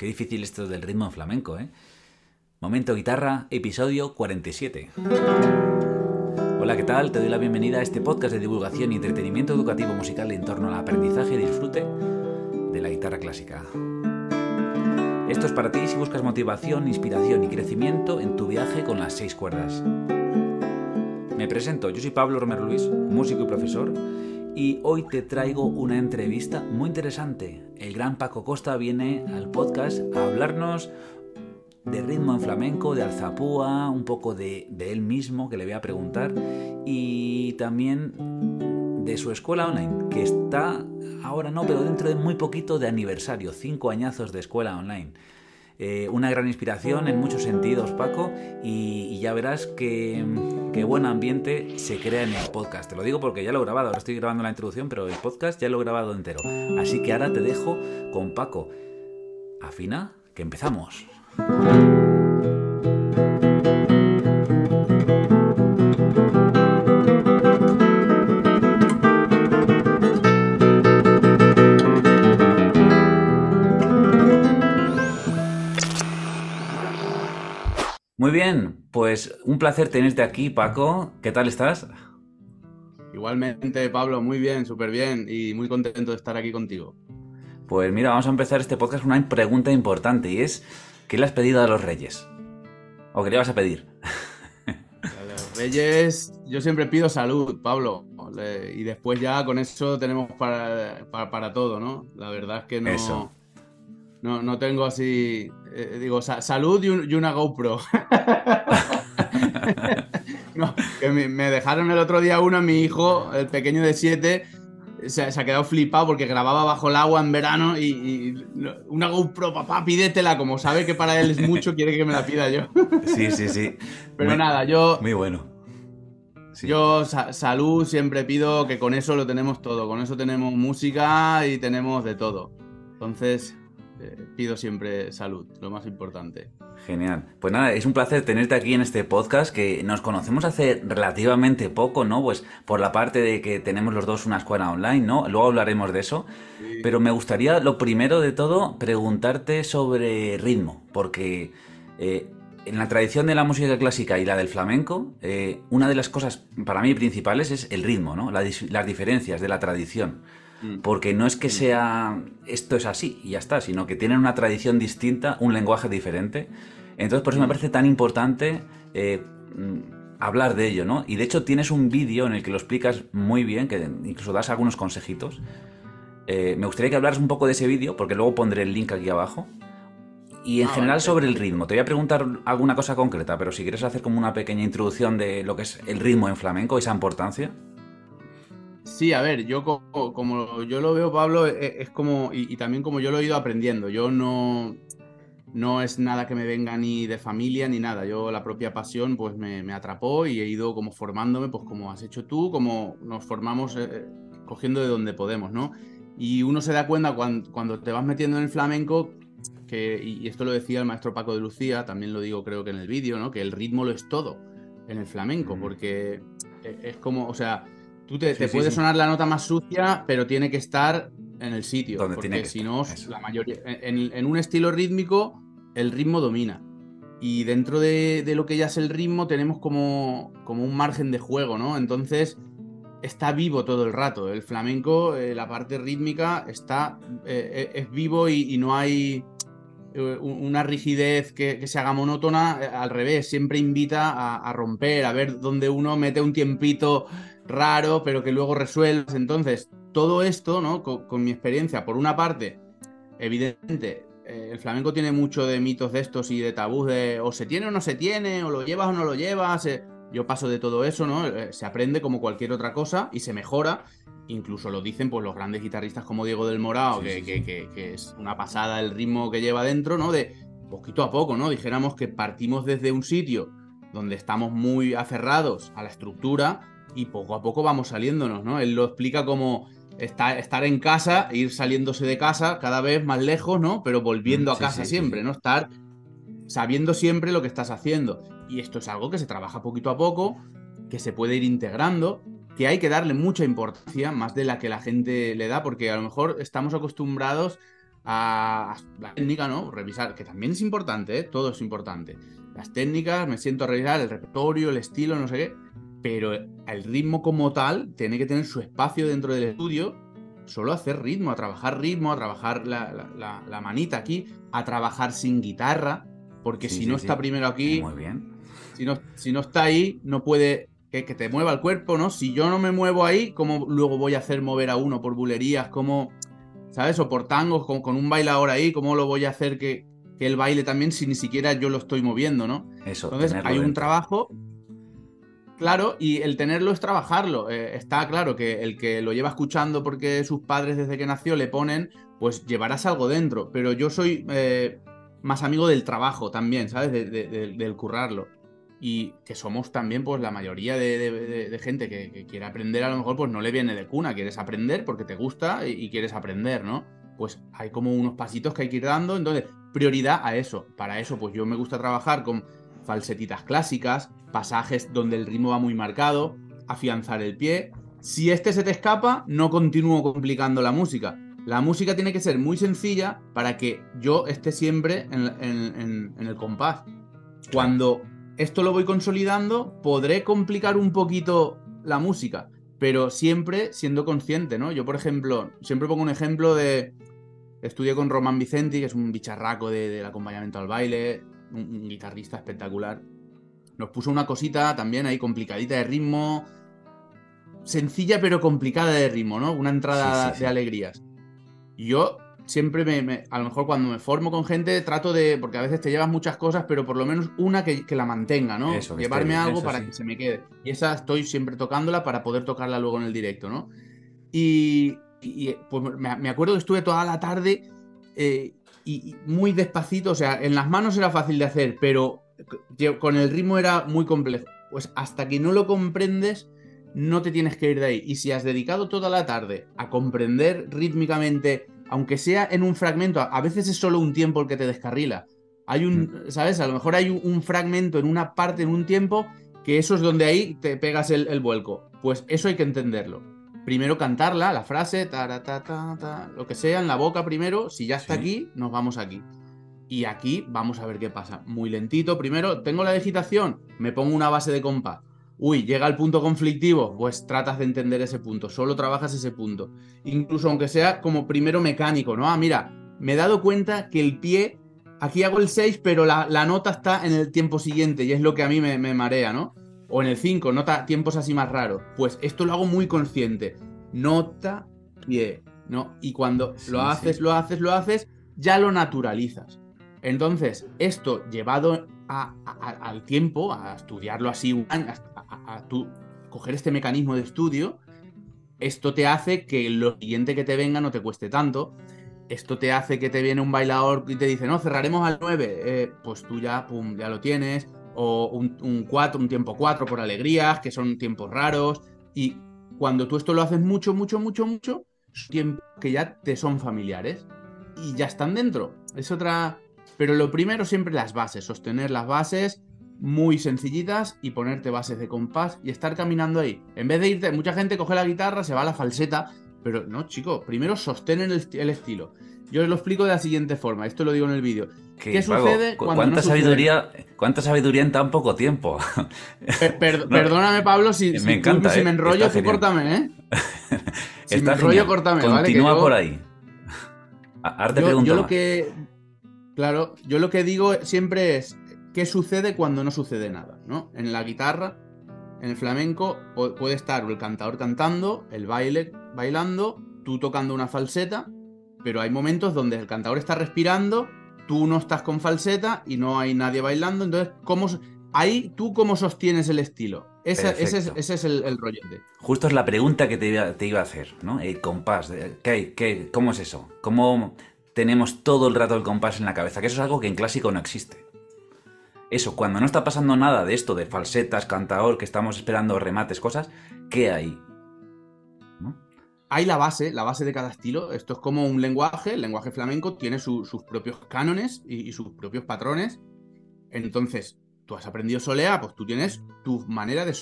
Qué difícil esto del ritmo en flamenco, ¿eh? Momento Guitarra, episodio 47. Hola, ¿qué tal? Te doy la bienvenida a este podcast de divulgación y entretenimiento educativo musical en torno al aprendizaje y disfrute de la guitarra clásica. Esto es para ti si buscas motivación, inspiración y crecimiento en tu viaje con las seis cuerdas. Me presento, yo soy Pablo Romero Luis, músico y profesor, y hoy te traigo una entrevista muy interesante. El gran Paco Costa viene al podcast a hablarnos de ritmo en flamenco, de alzapúa, un poco de, él mismo que le voy a preguntar y también de su escuela online, que está ahora no, pero dentro de muy poquito de aniversario, cinco añazos de escuela online. Eh, una gran inspiración en muchos sentidos, Paco, y, ya verás que, buen ambiente se crea en el podcast. Te lo digo porque ya lo he grabado, ahora estoy grabando la introducción, pero el podcast ya lo he grabado entero. Así que ahora te dejo con Paco. Afina, que empezamos. Muy bien, pues un placer tenerte aquí, Paco. ¿Qué tal estás? Igualmente, Pablo, muy bien, súper bien y muy contento de estar aquí contigo. Pues mira, vamos a empezar este podcast con una pregunta importante y es, ¿qué le has pedido a los reyes? ¿O qué le vas a pedir? A los reyes, yo siempre pido salud, Pablo. Y después ya con eso tenemos para, para, todo, ¿no? La verdad es que no... Eso. No, no tengo así. Eh, digo, salud y, una GoPro. que me, dejaron el otro día uno, mi hijo, el pequeño de 7, se, ha quedado flipado porque grababa bajo el agua en verano y, una GoPro, papá, pídetela. Como sabe que para él es mucho, quiere que me la pida yo. sí, sí, sí. Pero nada, yo. Muy bueno. Yo salud siempre pido que con eso lo tenemos todo. Con eso tenemos música y tenemos de todo. Entonces, eh, pido siempre salud, lo más importante. Genial. Pues nada, es un placer tenerte aquí en este podcast que nos conocemos hace relativamente poco, ¿no? Pues por la parte de que tenemos los dos una escuela online, ¿no? Luego hablaremos de eso. Pero me gustaría, lo primero de todo, preguntarte sobre ritmo, porque eh, en la tradición de la música clásica y la del flamenco, eh, una de las cosas para mí principales es el ritmo, ¿no? las diferencias de la tradición. Mm. Porque no es que mm. sea esto es así y ya está, sino que tienen una tradición distinta, un lenguaje diferente. Entonces, por eso me mm. parece tan importante eh, hablar de ello, ¿no? Y de hecho, tienes un vídeo en el que lo explicas muy bien, que incluso das algunos consejitos. Eh, me gustaría que hablaras un poco de ese vídeo, porque luego pondré el link aquí abajo. Y en ah, general sobre el ritmo. Te voy a preguntar alguna cosa concreta, pero si quieres hacer como una pequeña introducción de lo que es el ritmo en flamenco, esa importancia. Sí, a ver, yo como, yo lo veo, Pablo, e, es, como, y, también como yo lo he ido aprendiendo, yo no, no es nada que me venga ni de familia ni nada, yo la propia pasión pues me, atrapó y he ido como formándome, pues como has hecho tú, como nos formamos eh, cogiendo de donde podemos, ¿no? Y uno se da cuenta cuando, te vas metiendo en el flamenco, que, y esto lo decía el maestro Paco de Lucía, también lo digo creo que en el vídeo, ¿no? Que el ritmo lo es todo en el flamenco, porque e, es como, o sea Tú te, puede sonar la nota más sucia, pero tiene que estar en el sitio. Donde porque si no, la mayoría. En, un estilo rítmico, el ritmo domina. Y dentro de, lo que ya es el ritmo, tenemos como, como un margen de juego, ¿no? Entonces, está vivo todo el rato. El flamenco, eh, la parte rítmica, está. Eh, es vivo y, no hay eh, una rigidez que, se haga monótona. Al revés, siempre invita a, a romper, a ver dónde uno mete un tiempito raro, pero que luego resuelves. Entonces, todo esto, ¿no? Con, mi experiencia, por una parte, evidente, eh, el flamenco tiene mucho de mitos de estos y de tabús de o se tiene o no se tiene, o lo llevas o no lo llevas. Eh, yo paso de todo eso, ¿no? Eh, se aprende como cualquier otra cosa y se mejora. Incluso lo dicen pues, los grandes guitarristas como Diego del Morao, que, que, es una pasada el ritmo que lleva dentro, ¿no? De poquito a poco, ¿no? Dijéramos que partimos desde un sitio donde estamos muy aferrados a la estructura y poco a poco vamos saliéndonos, ¿no? Él lo explica como estar, en casa, ir saliéndose de casa cada vez más lejos, ¿no? Pero volviendo mm, a casa siempre, ¿no? Estar sabiendo siempre lo que estás haciendo. Y esto es algo que se trabaja poquito a poco, que se puede ir integrando, que hay que darle mucha importancia, más de la que la gente le da, porque a lo mejor estamos acostumbrados a, la técnica, ¿no? Revisar, que también es importante, ¿eh? Todo es importante. Las técnicas, me siento a revisar el repertorio, el estilo, no sé qué. Pero el ritmo como tal tiene que tener su espacio dentro del estudio. Solo hacer ritmo, a trabajar ritmo, a trabajar la, manita aquí, a trabajar sin guitarra. Porque si no está primero aquí. Muy bien. Si no, si no está ahí, no puede que, te mueva el cuerpo, ¿no? Si yo no me muevo ahí, ¿cómo luego voy a hacer mover a uno por bulerías? ¿Cómo, ¿sabes? O por tangos, con, con un bailador ahí, ¿cómo lo voy a hacer que, que él baile también si ni siquiera yo lo estoy moviendo, ¿no? Eso, Entonces hay un trabajo, claro, y el tenerlo es trabajarlo. Eh, está claro que el que lo lleva escuchando porque sus padres desde que nació le ponen, pues llevarás algo dentro. Pero yo soy eh, más amigo del trabajo también, ¿sabes? del currarlo y que somos también, pues la mayoría de, gente que, quiere aprender, a lo mejor, pues no le viene de cuna, quieres aprender porque te gusta y, quieres aprender, ¿no? Pues hay como unos pasitos que hay que ir dando, entonces, prioridad a eso. Para eso, pues yo me gusta trabajar con falsetitas clásicas, pasajes donde el ritmo va muy marcado, afianzar el pie. Si este se te escapa, no continúo complicando la música. La música tiene que ser muy sencilla para que yo esté siempre en el compás. Cuando esto lo voy consolidando, podré complicar un poquito la música, pero siempre siendo consciente, ¿no? Yo, por ejemplo, siempre pongo un ejemplo de... Estudié con Román Vicenti, que es un bicharraco del acompañamiento al baile, un, guitarrista espectacular. Nos puso una cosita también ahí complicadita de ritmo, sencilla pero complicada de ritmo, ¿no? Una entrada de alegrías. Y yo siempre me, a lo mejor cuando me formo con gente trato de, porque a veces te llevas muchas cosas, pero por lo menos una que, la mantenga, ¿no? Llevarme algo para que se me quede. Y esa estoy siempre tocándola para poder tocarla luego en el directo, ¿no? Y, pues me, acuerdo que estuve toda la tarde eh, y, muy despacito, o sea, en las manos era fácil de hacer, pero con el ritmo era muy complejo. Pues hasta que no lo comprendes, no te tienes que ir de ahí. Y si has dedicado toda la tarde a comprender rítmicamente aunque sea en un fragmento, a veces es solo un tiempo el que te descarrila. Hay un, mm. ¿sabes? A lo mejor hay un, fragmento en una parte, en un tiempo, que eso es donde ahí te pegas el, vuelco. Pues eso hay que entenderlo. Primero cantarla, la frase, ta, ta, ta, lo que sea, en la boca primero. Si ya está aquí, nos vamos aquí. Y aquí vamos a ver qué pasa. Muy lentito. Primero, tengo la digitación, me pongo una base de compás uy, llega el punto conflictivo, pues tratas de entender ese punto, solo trabajas ese punto. Incluso aunque sea como primero mecánico, ¿no? Ah, mira, me he dado cuenta que el pie, aquí hago el 6, pero la, nota está en el tiempo siguiente y es lo que a mí me, marea, ¿no? O en el 5, nota tiempos así más raros. Pues esto lo hago muy consciente. Nota, pie, ¿no? Y cuando lo haces, lo haces, lo haces, ya lo naturalizas. Entonces, esto llevado al tiempo, a estudiarlo así a, coger este mecanismo de estudio, esto te hace que lo siguiente que te venga no te cueste tanto. Esto te hace que te viene un bailador y te dice, no, cerraremos al 9. Eh, pues tú ya, ya lo tienes. O un, 4, un tiempo 4 por alegrías, que son tiempos raros. Y cuando tú esto lo haces mucho, mucho, mucho, mucho, tiempos que ya te son familiares. Y ya están dentro. Es otra. Pero lo primero siempre las bases, sostener las bases muy sencillitas y ponerte bases de compás y estar caminando ahí. En vez de irte, mucha gente coge la guitarra, se va a la falseta, pero no, chico, primero sostener el, estilo. Yo os lo explico de la siguiente forma, esto lo digo en el vídeo. ¿Qué, sucede cuando ¿cuánta sabiduría, ¿Cuánta sabiduría en tan poco tiempo? perdóname, Pablo, si, me, encanta, si me eh, enrollo, tú córtame, ¿eh? si me enrollo, córtame, Continúa por ahí. Arte yo, yo lo que... Claro, yo lo que digo siempre es, ¿Qué sucede cuando no sucede nada? ¿no? En la guitarra, en el flamenco, puede estar el cantador cantando, el baile bailando, tú tocando una falseta, pero hay momentos donde el cantador está respirando, tú no estás con falseta y no hay nadie bailando, entonces, ¿cómo, ahí tú cómo sostienes el estilo? Ese, es, el, el, rollete. Justo es la pregunta que te iba, a hacer, ¿no? El compás, ¿qué, qué, ¿cómo es eso? ¿Cómo tenemos todo el rato el compás en la cabeza? Que eso es algo que en clásico no existe eso, cuando no está pasando nada de esto, de falsetas, cantador, que estamos esperando remates, cosas, ¿qué hay? Hay la base, la base de cada estilo. Esto es como un lenguaje, el lenguaje flamenco tiene sus propios cánones y, sus propios patrones. Entonces, tú has aprendido solea, pues tú tienes tu manera de,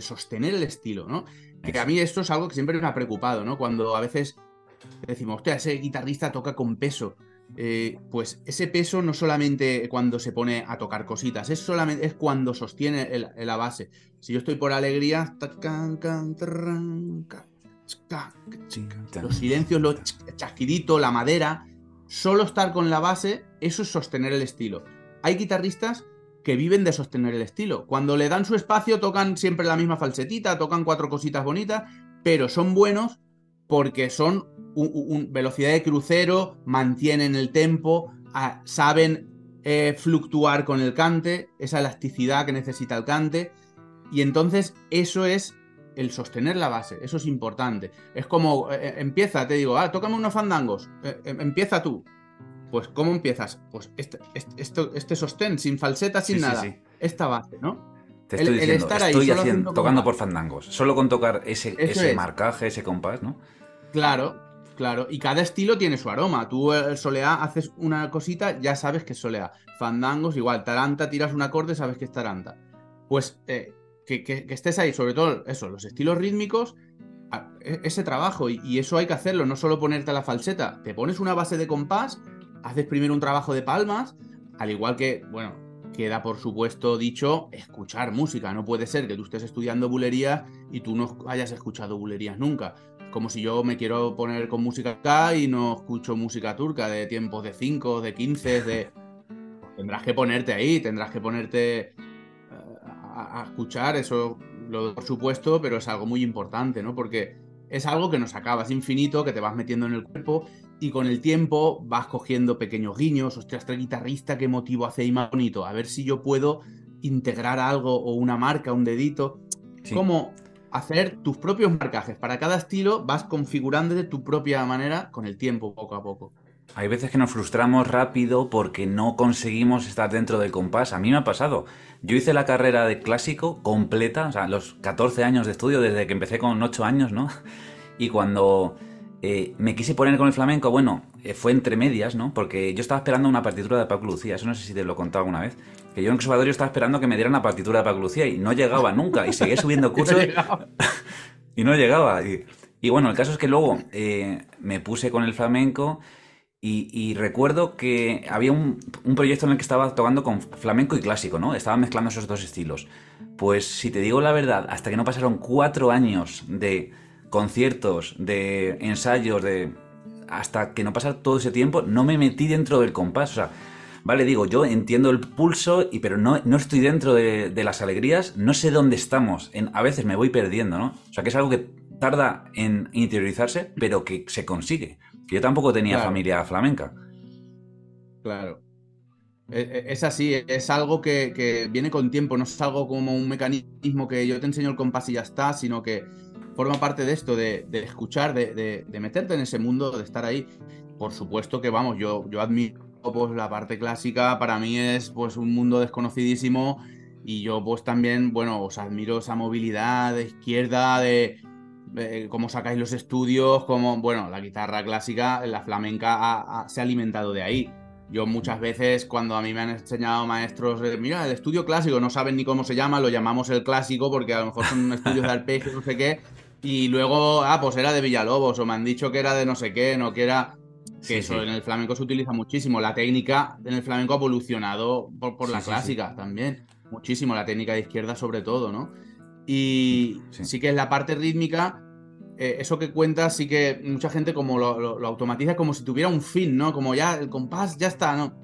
sostener el estilo, ¿no? Que a mí esto es algo que siempre me ha preocupado, ¿no? Cuando a veces decimos, hostia, ese guitarrista toca con peso. Eh, pues ese peso no solamente cuando se pone a tocar cositas, es solamente es cuando sostiene la base. Si yo estoy por alegría, los silencios, los chasquiditos, la madera, solo estar con la base, eso es sostener el estilo. Hay guitarristas que viven de sostener el estilo. Cuando le dan su espacio, tocan siempre la misma falsetita, tocan cuatro cositas bonitas, pero son buenos porque son un, velocidad de crucero, mantienen el tempo, saben eh, fluctuar con el cante, esa elasticidad que necesita el cante. Y entonces eso es el sostener la base, eso es importante. Es como, eh, eh, empieza, te digo, ah, tócame unos fandangos, empieza tú. Pues, ¿cómo empiezas? Pues este, este, este sostén, sin falseta, sin nada. Esta base, ¿no? Te estoy diciendo, estoy haciendo, tocando por fandangos. Solo con tocar ese, ese marcaje, ese compás, ¿no? Claro, Claro, y cada estilo tiene su aroma. Tú el soleá haces una cosita, ya sabes que es soleá. Fandangos, igual, taranta, tiras un acorde, sabes que es taranta. Pues eh, que, estés ahí, sobre todo eso, los estilos rítmicos, e, ese trabajo, y, eso hay que hacerlo, no solo ponerte la falseta. Te pones una base de compás, haces primero un trabajo de palmas, al igual que, bueno, queda por supuesto dicho escuchar música. No puede ser que tú estés estudiando bulerías y tú no hayas escuchado bulerías nunca como si yo me quiero poner con música acá y no escucho música turca de tiempos de 5, de 15, de... tendrás que ponerte ahí, tendrás que ponerte eh, a, escuchar, eso lo por supuesto, pero es algo muy importante, ¿no? Porque es algo que nos acaba, es infinito, que te vas metiendo en el cuerpo y con el tiempo vas cogiendo pequeños guiños, hostia, este guitarrista, qué motivo hace ahí más bonito, a ver si yo puedo integrar algo o una marca, un dedito. Como hacer tus propios marcajes. Para cada estilo vas configurando de tu propia manera con el tiempo, poco a poco. Hay veces que nos frustramos rápido porque no conseguimos estar dentro del compás. A mí me ha pasado. Yo hice la carrera de clásico completa, o sea, los 14 años de estudio desde que empecé con 8 años, ¿no? Y cuando eh, me quise poner con el flamenco, bueno, fue entre medias, ¿no? Porque yo estaba esperando una partitura de Paco Lucía, eso no sé si te lo he contado alguna vez. Que yo en el conservatorio estaba esperando que me dieran la partitura de Paco Lucía y no llegaba nunca. Y seguía subiendo cursos. y no llegaba. Y, bueno, el caso es que luego eh, me puse con el flamenco y, recuerdo que había un, un, proyecto en el que estaba tocando con flamenco y clásico, ¿no? Estaba mezclando esos dos estilos. Pues si te digo la verdad, hasta que no pasaron cuatro años de conciertos, de ensayos, de hasta que no pasara todo ese tiempo, no me metí dentro del compás. O sea, vale, digo, yo entiendo el pulso, y, pero no, no estoy dentro de, las alegrías, no sé dónde estamos. En, a veces me voy perdiendo, ¿no? O sea, que es algo que tarda en interiorizarse, pero que se consigue. Que yo tampoco tenía familia flamenca. Claro. E, e, es así, es algo que, que, viene con tiempo, no es algo como un mecanismo que yo te enseño el compás y ya está, sino que forma parte de esto, de, escuchar, de, meterte en ese mundo, de estar ahí. Por supuesto que, vamos, yo, yo admiro pues, la parte clásica, para mí es pues un mundo desconocidísimo y yo pues también, bueno, os admiro esa movilidad de izquierda, de, cómo sacáis los estudios, como, bueno, la guitarra clásica, la flamenca se ha alimentado de ahí. Yo muchas veces cuando a mí me han enseñado maestros, mira, el estudio clásico, no saben ni cómo se llama, lo llamamos el clásico porque a lo mejor son estudios de arpegio, no sé qué, y luego, ah, pues era de Villalobos, o me han dicho que era de no sé qué, no que era. Que eso en el flamenco se utiliza muchísimo. La técnica en el flamenco ha evolucionado por, la clásica también. Muchísimo, la técnica de izquierda sobre todo, ¿no? Y sí, que es la parte rítmica, eh, eso que cuentas, sí que mucha gente como lo, automatiza como si tuviera un fin, ¿no? Como ya el compás ya está, ¿no?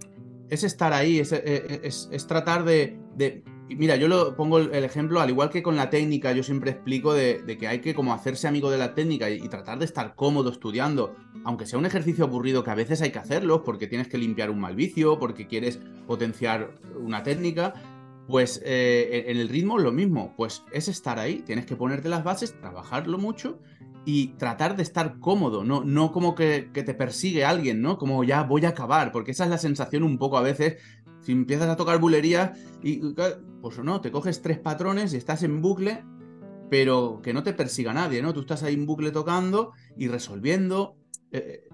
Es estar ahí, es, es, tratar de mira, yo lo pongo el, ejemplo, al igual que con la técnica, yo siempre explico de, que hay que como hacerse amigo de la técnica y, tratar de estar cómodo estudiando, aunque sea un ejercicio aburrido que a veces hay que hacerlo porque tienes que limpiar un mal vicio, porque quieres potenciar una técnica, pues eh, en el ritmo lo mismo, pues es estar ahí, tienes que ponerte las bases, trabajarlo mucho y tratar de estar cómodo, no, no como que, que, te persigue alguien, ¿no? Como ya voy a acabar, porque esa es la sensación un poco a veces si empiezas a tocar bulerías y pues no, te coges tres patrones y estás en bucle, pero que no te persiga nadie, ¿no? Tú estás ahí en bucle tocando y resolviendo eh,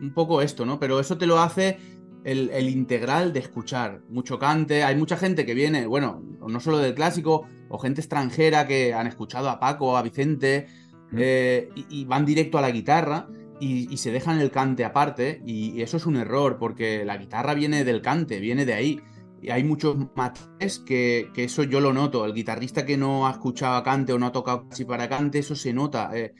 un poco esto, ¿no? Pero eso te lo hace el, integral de escuchar. Mucho cante, hay mucha gente que viene, bueno, no solo del clásico, o gente extranjera que han escuchado a Paco, a Vicente, eh, y, van directo a la guitarra y, se dejan el cante aparte, y, eso es un error, porque la guitarra viene del cante, viene de ahí. Y hay muchos matices que, eso yo lo noto. El guitarrista que no ha escuchado cante o no ha tocado casi para cante, eso se nota. Eh,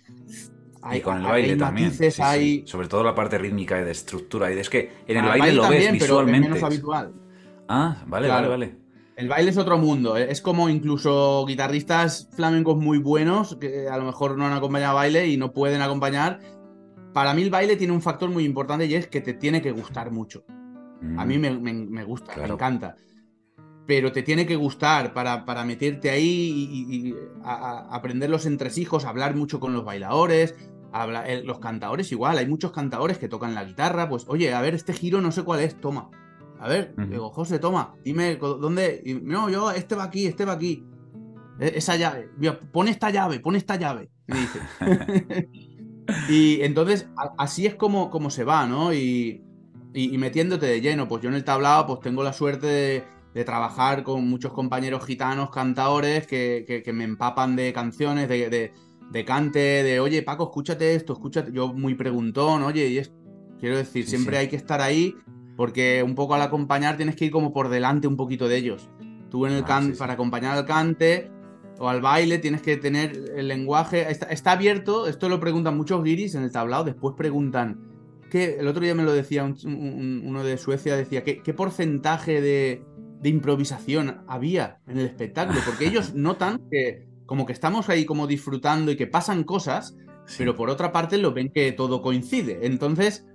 y con el baile también. Sobre todo la parte rítmica y de estructura. Y es que en el baile, lo ves visualmente. Pero menos habitual. Ah, vale, vale, vale. El baile es otro mundo. ¿eh? Es como incluso guitarristas flamencos muy buenos que a lo mejor no han acompañado a baile y no pueden acompañar. Para mí el baile tiene un factor muy importante y es que te tiene que gustar mucho. A mí mm. me, gusta, me encanta. Pero te tiene que gustar para, para meterte ahí y, aprender los entresijos, hablar mucho con los bailadores, los cantadores igual. Hay muchos cantadores que tocan la guitarra. Pues, oye, a ver, este giro no sé cuál es, toma. A ver, digo, José, toma, dime dónde. no, yo, este va aquí, este va aquí. E, esa llave. Pon esta llave, pon esta llave. Me dice. y entonces, así es como, como se va, ¿no? Y, y, metiéndote de lleno. Pues yo en el tablado, pues tengo la suerte de, trabajar con muchos compañeros gitanos, cantadores, que, me empapan de canciones, de, de, cante, de oye, Paco, escúchate esto, escúchate. Yo muy preguntón, oye, y es. Quiero decir, siempre hay que estar ahí, porque un poco al acompañar tienes que ir como por delante un poquito de ellos. Tú en el ah, para acompañar al cante o al baile tienes que tener el lenguaje. Está, está abierto, esto lo preguntan muchos guiris en el tablado, después preguntan que el otro día me lo decía uno de Suecia, decía, ¿qué, qué porcentaje de, improvisación había en el espectáculo? Porque ellos notan que como que estamos ahí como disfrutando y que pasan cosas, pero por otra parte lo ven que todo coincide. Entonces,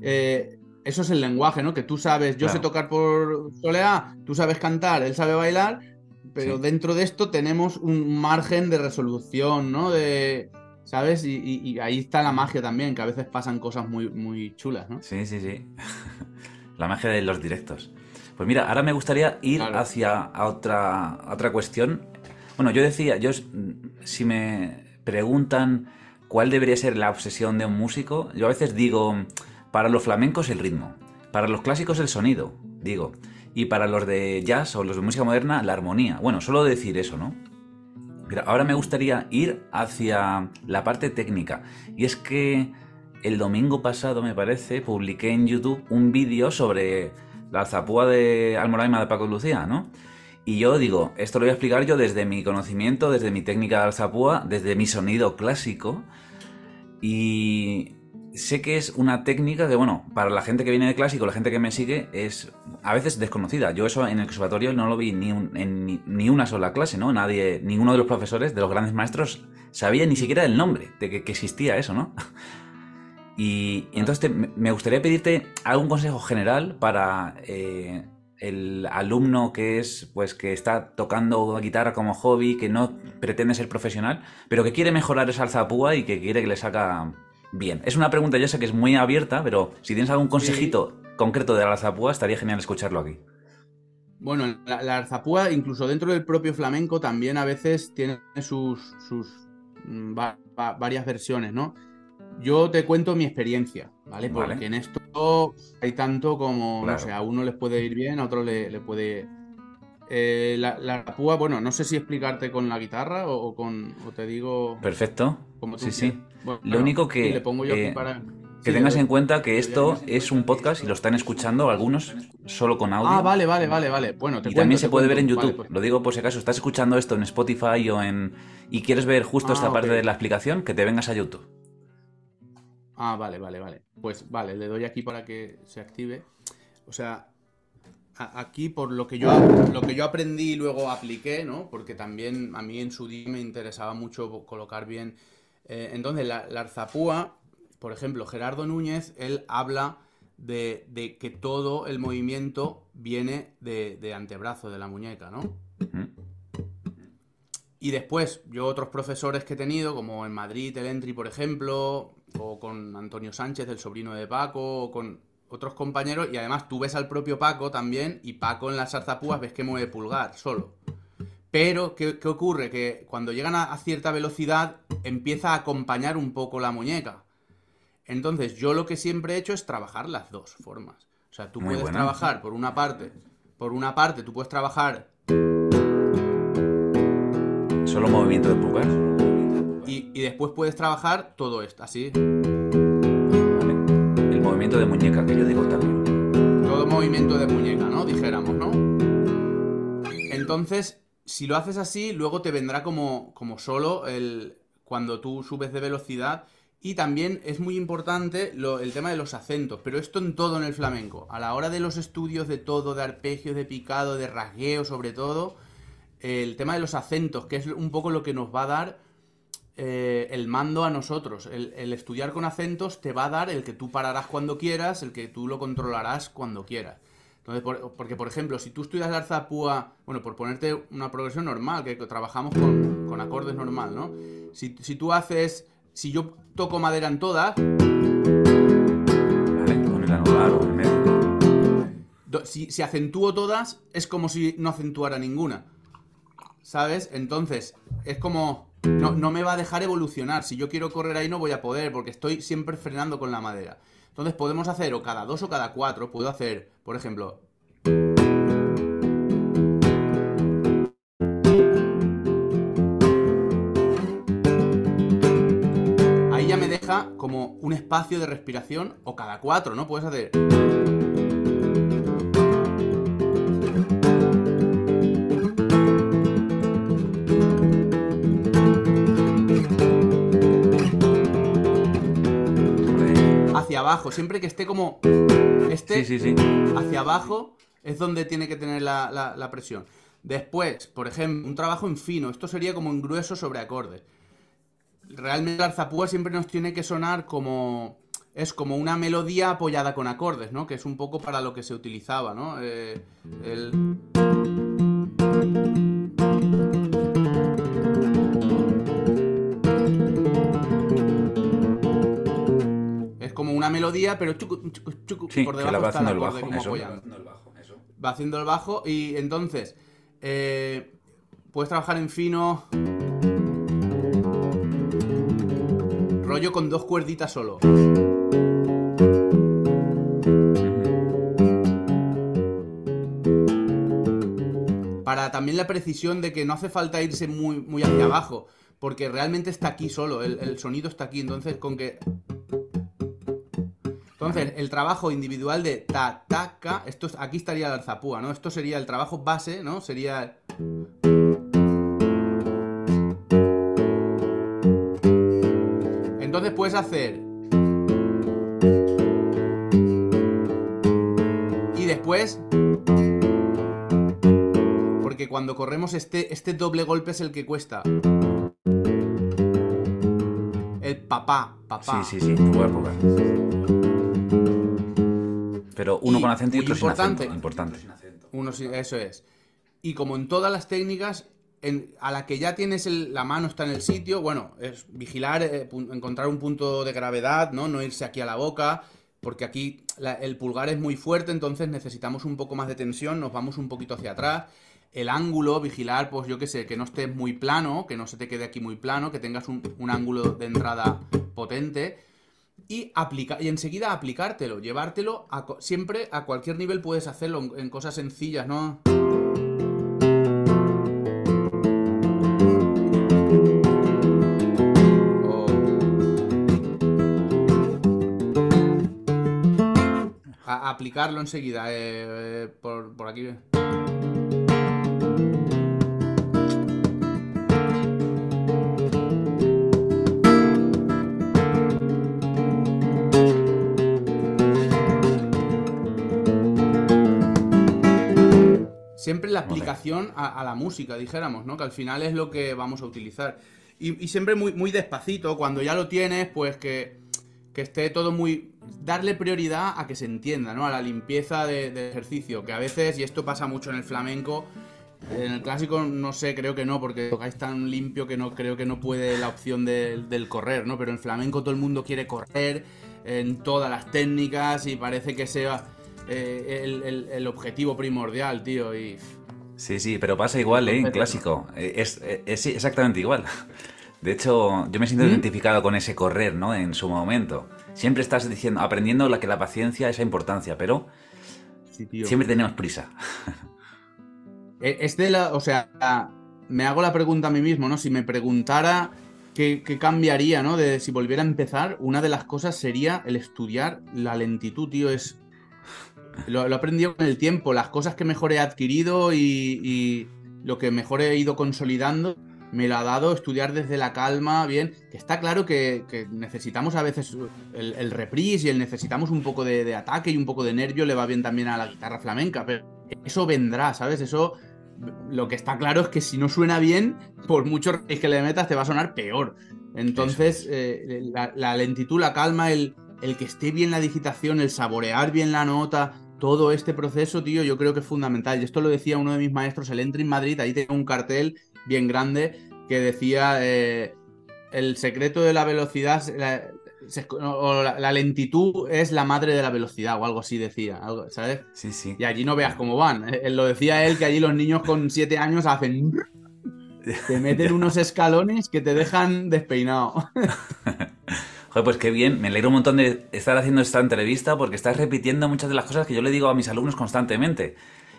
eh, eso es el lenguaje, ¿no? Que tú sabes, yo sé tocar por soleá, tú sabes cantar, él sabe bailar, pero dentro de esto tenemos un margen de resolución, ¿no? De, ¿Sabes? Y, ahí está la magia también, que a veces pasan cosas muy, muy chulas, ¿no? Sí, sí, sí. la magia de los directos. Pues mira, ahora me gustaría ir hacia otra, otra cuestión. Bueno, yo decía, yo si me preguntan cuál debería ser la obsesión de un músico, yo a veces digo, para los flamencos el ritmo, para los clásicos el sonido, digo, y para los de jazz o los de música moderna la armonía. Bueno, solo decir eso, ¿no? ahora me gustaría ir hacia la parte técnica. Y es que el domingo pasado, me parece, publiqué en YouTube un vídeo sobre la zapúa de Almoraima de Paco Lucía, ¿no? Y yo digo, esto lo voy a explicar yo desde mi conocimiento, desde mi técnica de alzapúa, desde mi sonido clásico. Y sé que es una técnica que, bueno, para la gente que viene de clásico, la gente que me sigue, es a veces desconocida. Yo eso en el conservatorio no lo vi ni en ni, una sola clase, ¿no? Nadie, ninguno de los profesores, de los grandes maestros, sabía ni siquiera el nombre de que, existía eso, ¿no? Y, entonces me gustaría pedirte algún consejo general para eh, el alumno que es, pues, que está tocando guitarra como hobby, que no pretende ser profesional, pero que quiere mejorar esa alzapúa y que quiere que le saca bien. Es una pregunta, yo sé que es muy abierta, pero si tienes algún consejito concreto de la alzapúa, estaría genial escucharlo aquí. Bueno, la, la, alzapúa, incluso dentro del propio flamenco, también a veces tiene sus, sus mm, varias versiones, ¿no? Yo te cuento mi experiencia, ¿vale? Porque en esto hay tanto como, no sé, a uno les puede ir bien, a otro le, puede... Eh, la, la púa, bueno, no sé si explicarte con la guitarra o, con, o te digo... Perfecto. sí, sí. Lo único que... Le pongo yo aquí para... Que tengas en cuenta que esto es un podcast y lo están escuchando algunos solo con audio. Ah, vale, vale, vale, vale. Bueno, y también se puede ver en YouTube. Pues. Lo digo por si acaso estás escuchando esto en Spotify o en y quieres ver justo esta ah, parte de la explicación, que te vengas a YouTube. Ah, vale, vale, vale. Pues vale, le doy aquí para que se active. O sea, aquí por lo que yo lo que yo aprendí y luego apliqué, ¿no? Porque también a mí en su día me interesaba mucho colocar bien. Eh, entonces, la, la arzapúa por ejemplo, Gerardo Núñez, él habla de, que todo el movimiento viene de, antebrazo, de la muñeca, ¿no? Y después, yo otros profesores que he tenido, como en Madrid, el Entry, por ejemplo, o con Antonio Sánchez, el sobrino de Paco, o con otros compañeros, y además tú ves al propio Paco también, y Paco en las zarzapúas ves que mueve pulgar solo. Pero, ¿qué, ocurre? Que cuando llegan a, cierta velocidad, empieza a acompañar un poco la muñeca. Entonces, yo lo que siempre he hecho es trabajar las dos formas. O sea, tú puedes trabajar por una parte, por una parte, tú puedes trabajar. Solo movimiento de pulgar. Y, y después puedes trabajar todo esto, así. movimiento de muñeca, que yo digo también. Todo movimiento de muñeca, ¿no? Dijéramos, ¿no? Entonces, si lo haces así, luego te vendrá como, como solo el, cuando tú subes de velocidad. Y también es muy importante el tema de los acentos, pero esto en todo en el flamenco. A la hora de los estudios de todo, de arpegios, de picado, de rasgueo sobre todo, el tema de los acentos, que es un poco lo que nos va a dar eh, el mando a nosotros. El, estudiar con acentos te va a dar el que tú pararás cuando quieras, el que tú lo controlarás cuando quieras. Entonces, porque por ejemplo, si tú estudias la arzapúa, bueno, por ponerte una progresión normal, que trabajamos con, acordes normal, ¿no? Si, tú haces, si yo toco madera en todas... Si, si acentúo todas, es como si no acentuara ninguna. ¿Sabes? Entonces, es como no, no me va a dejar evolucionar. Si yo quiero correr ahí no voy a poder porque estoy siempre frenando con la madera. Entonces podemos hacer o cada dos o cada cuatro. Puedo hacer, por ejemplo... Ahí ya me deja como un espacio de respiración o cada cuatro, ¿no? Puedes hacer... abajo, siempre que esté como... Esté hacia abajo es donde tiene que tener la, presión. Después, por ejemplo, un trabajo en fino, esto sería como en grueso sobre acordes. Realmente la arzapúa siempre nos tiene que sonar como... Es como una melodía apoyada con acordes, ¿no? Que es un poco para lo que se utilizaba, ¿no? Eh, el... melodía, pero por debajo está el bajo, Va haciendo el bajo y entonces eh, puedes trabajar en fino. Rollo con dos cuerditas solo. Para también la precisión de que no hace falta irse muy, muy hacia abajo, porque realmente está aquí solo, el, el sonido está aquí, entonces con que entonces, el trabajo individual de ta, ta, ca, esto aquí estaría la arzapúa, ¿no? Esto sería el trabajo base, ¿no? Sería... Entonces puedes hacer... Y después... Porque cuando corremos este, este doble golpe es el que cuesta. El papá, papá. Sí, sí, sí, época. Pero uno con acento y otro importante, sin acento. Importante. Uno eso es. Y como en todas las técnicas, a la que ya tienes la mano está en el sitio, bueno, es vigilar, eh, encontrar un punto de gravedad, ¿no? No irse aquí a la boca, porque aquí el pulgar es muy fuerte, entonces necesitamos un poco más de tensión, nos vamos un poquito hacia atrás. El ángulo, vigilar, pues yo qué sé, que no estés muy plano, que no se te quede aquí muy plano, que tengas un, un ángulo de entrada potente y, aplica y enseguida aplicártelo, llevártelo siempre a cualquier nivel puedes hacerlo en, cosas sencillas, ¿no? aplicarlo enseguida, eh, eh, por, por aquí. Siempre la aplicación a, la música, dijéramos, ¿no? Que al final es lo que vamos a utilizar. Y, siempre muy, muy despacito, cuando ya lo tienes, pues que, esté todo muy... Darle prioridad a que se entienda, ¿no? A la limpieza de, ejercicio, que a veces, y esto pasa mucho en el flamenco, en el clásico no sé, creo que no, porque tocáis tan limpio que no creo que no puede la opción del correr, ¿no? Pero en flamenco todo el mundo quiere correr en todas las técnicas y parece que sea eh, el, objetivo primordial, tío. Y... Sí, sí, pero pasa igual, ¿eh? En clásico. Eh, es, es, exactamente igual. De hecho, yo me siento ¿Mm? identificado con ese correr, ¿no? En su momento. Siempre estás diciendo, aprendiendo la que la paciencia, esa importancia, pero siempre tenemos prisa. E, es de la, o sea, me hago la pregunta a mí mismo, ¿no? Si me preguntara que, cambiaría, ¿no? De si volviera a empezar, una de las cosas sería el estudiar la lentitud, tío. Es. Lo, he aprendido con el tiempo. Las cosas que mejor he adquirido y, lo que mejor he ido consolidando me lo ha dado estudiar desde la calma, bien. Que está claro que, necesitamos a veces el, el, reprise y el necesitamos un poco de, de, ataque y un poco de nervio, le va bien también a la guitarra flamenca, pero eso vendrá, ¿sabes? Eso lo que está claro es que si no suena bien, por mucho que le metas, te va a sonar peor. Entonces, eh, la, lentitud, la calma, el, el que esté bien la digitación, el saborear bien la nota, todo este proceso, tío, yo creo que es fundamental. Y esto lo decía uno de mis maestros, el Entry en Madrid, ahí tengo un cartel bien grande que decía eh, el secreto de la velocidad, o la, lentitud es la madre de la velocidad o algo así decía, ¿sabes? Sí, sí. Y allí no veas cómo van. Eh, lo decía él que allí los niños con siete años hacen... Te meten unos escalones que te dejan despeinado. Joder, pues qué bien. Me alegro un montón de estar haciendo esta entrevista porque estás repitiendo muchas de las cosas que yo le digo a mis alumnos constantemente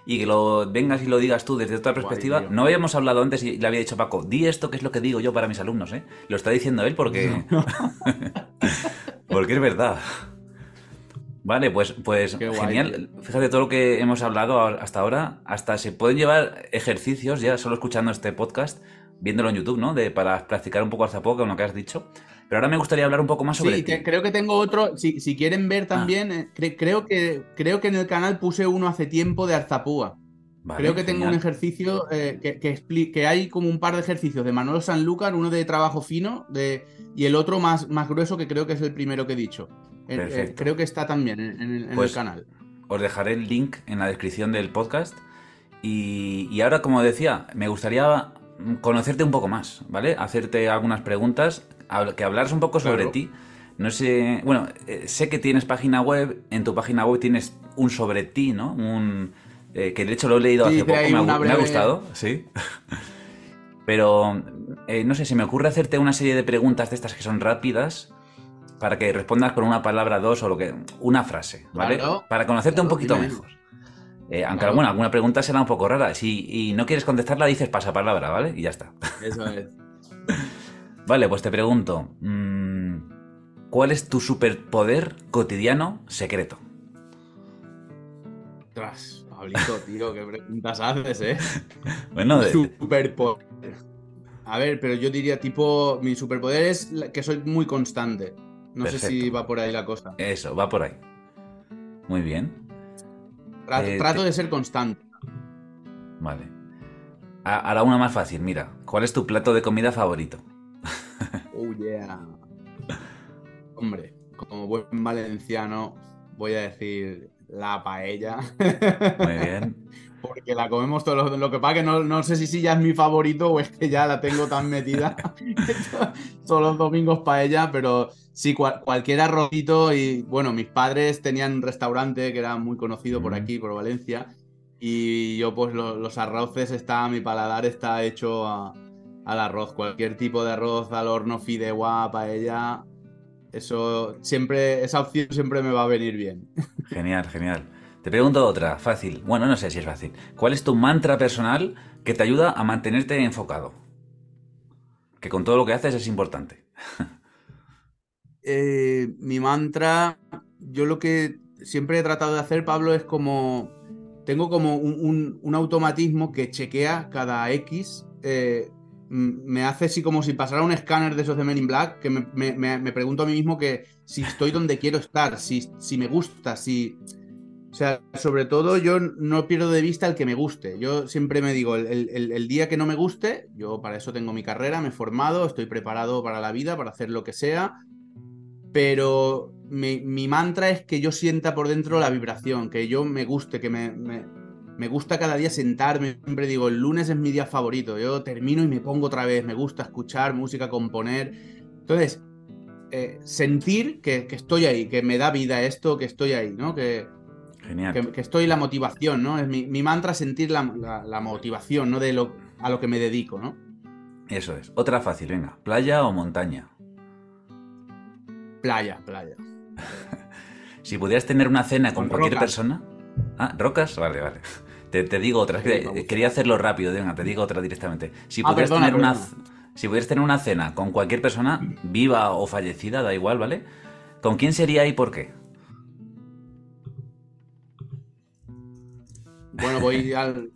y que lo vengas y lo digas tú desde otra perspectiva. no habíamos hablado antes y le había dicho Paco, di esto que es lo que digo yo para mis alumnos, ¿eh? Lo está diciendo él porque. porque es verdad. Vale, pues, pues genial. Fíjate todo lo que hemos hablado hasta ahora. Hasta se pueden llevar ejercicios ya solo escuchando este podcast, viéndolo en YouTube, ¿no? De, para practicar un poco hasta poco, lo que has dicho. Pero ahora me gustaría hablar un poco más sobre. Sí, creo que tengo otro. Si, si quieren ver ah. también, eh, creo, que, creo que en el canal puse uno hace tiempo de Arzapúa. creo que tengo un ejercicio eh, que, que, que, hay como un par de ejercicios de Manolo Sanlúcar, uno de trabajo fino de, y el otro más, más grueso, que creo que es el primero que he dicho. Eh, creo que está también en, el pues canal. Os dejaré el link en la descripción del podcast. Y, y ahora, como decía, me gustaría conocerte un poco más, ¿vale? Hacerte algunas preguntas que hablaras un poco sobre ti. No sé, bueno, eh, sé que tienes página web, en tu página web tienes un sobre ti, ¿no? Un, eh, que de hecho lo he leído hace poco, me ha, gustado, sí. Pero, eh, no sé, se me ocurre hacerte una serie de preguntas de estas que son rápidas para que respondas con una palabra, dos o lo que... Una frase, ¿vale? para conocerte un poquito mejor. aunque, bueno, alguna pregunta será un poco rara. Si y no quieres contestarla, dices pasapalabra, ¿vale? Y ya está. Eso es. Vale, pues te pregunto, mm, ¿cuál es tu superpoder cotidiano secreto? Tras, Pablito, tío, qué preguntas haces, ¿eh? Bueno, de... Superpoder. A ver, pero yo diría tipo, mi superpoder es que soy muy constante. No sé si va por ahí la cosa. Eso, va por ahí. Muy bien. Eh, trato, de ser constante. Vale. Ahora una más fácil, mira. ¿Cuál es tu plato de comida favorito? Oh, yeah. Hombre, como buen valenciano, voy a decir la paella. Muy bien. Porque la comemos todos los... Lo que pasa que no, sé si, ya es mi favorito o es que ya la tengo tan metida. todos los domingos paella, pero sí, cualquier arrocito. Y bueno, mis padres tenían un restaurante que era muy conocido por aquí, por Valencia. Y yo, pues los arroces, está, mi paladar está hecho a, al arroz, cualquier tipo de arroz al horno, fideuá, paella, eso siempre, esa opción siempre me va a venir bien. Genial, genial. Te pregunto otra, fácil. Bueno, no sé si es fácil. ¿Cuál es tu mantra personal que te ayuda a mantenerte enfocado? Que con todo lo que haces es importante. Eh, mi mantra, yo lo que siempre he tratado de hacer, Pablo, es como. Tengo como un, automatismo que chequea cada X eh, me hace así como si pasara un escáner de esos de Men in Black, que me, pregunto a mí mismo que si estoy donde quiero estar, si, si me gusta, si... O sea, sobre todo yo no pierdo de vista el que me guste. Yo siempre me digo, el, día que no me guste, yo para eso tengo mi carrera, me he formado, estoy preparado para la vida, para hacer lo que sea, pero mi, mi mantra es que yo sienta por dentro la vibración, que yo me guste, que me me gusta cada día sentarme, siempre digo, el lunes es mi día favorito, yo termino y me pongo otra vez, me gusta escuchar música, componer. Entonces, eh, sentir que, estoy ahí, que me da vida esto, que estoy ahí, ¿no? Que, Genial. que, estoy la motivación, ¿no? Es mi, mantra sentir la, motivación, ¿no? De lo, a lo que me dedico, ¿no? Eso es. Otra fácil, venga. ¿Playa o montaña? Playa, playa. si pudieras tener una cena con, cualquier persona. Ah, rocas, vale, vale. Te, digo otra, quería hacerlo rápido, venga, te digo otra directamente. Si ah, pudieras tener una. Si pudieras tener una cena con cualquier persona, viva o fallecida, da igual, ¿vale? ¿Con quién sería y por qué? Bueno, voy al,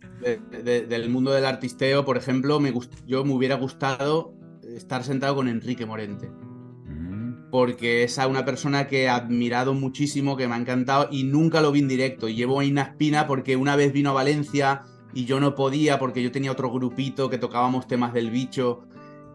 del mundo del artisteo, por ejemplo, me yo me hubiera gustado estar sentado con Enrique Morente. Porque es una persona que he admirado muchísimo, que me ha encantado y nunca lo vi en directo. Y llevo ahí una espina porque una vez vino a Valencia y yo no podía porque yo tenía otro grupito que tocábamos temas del bicho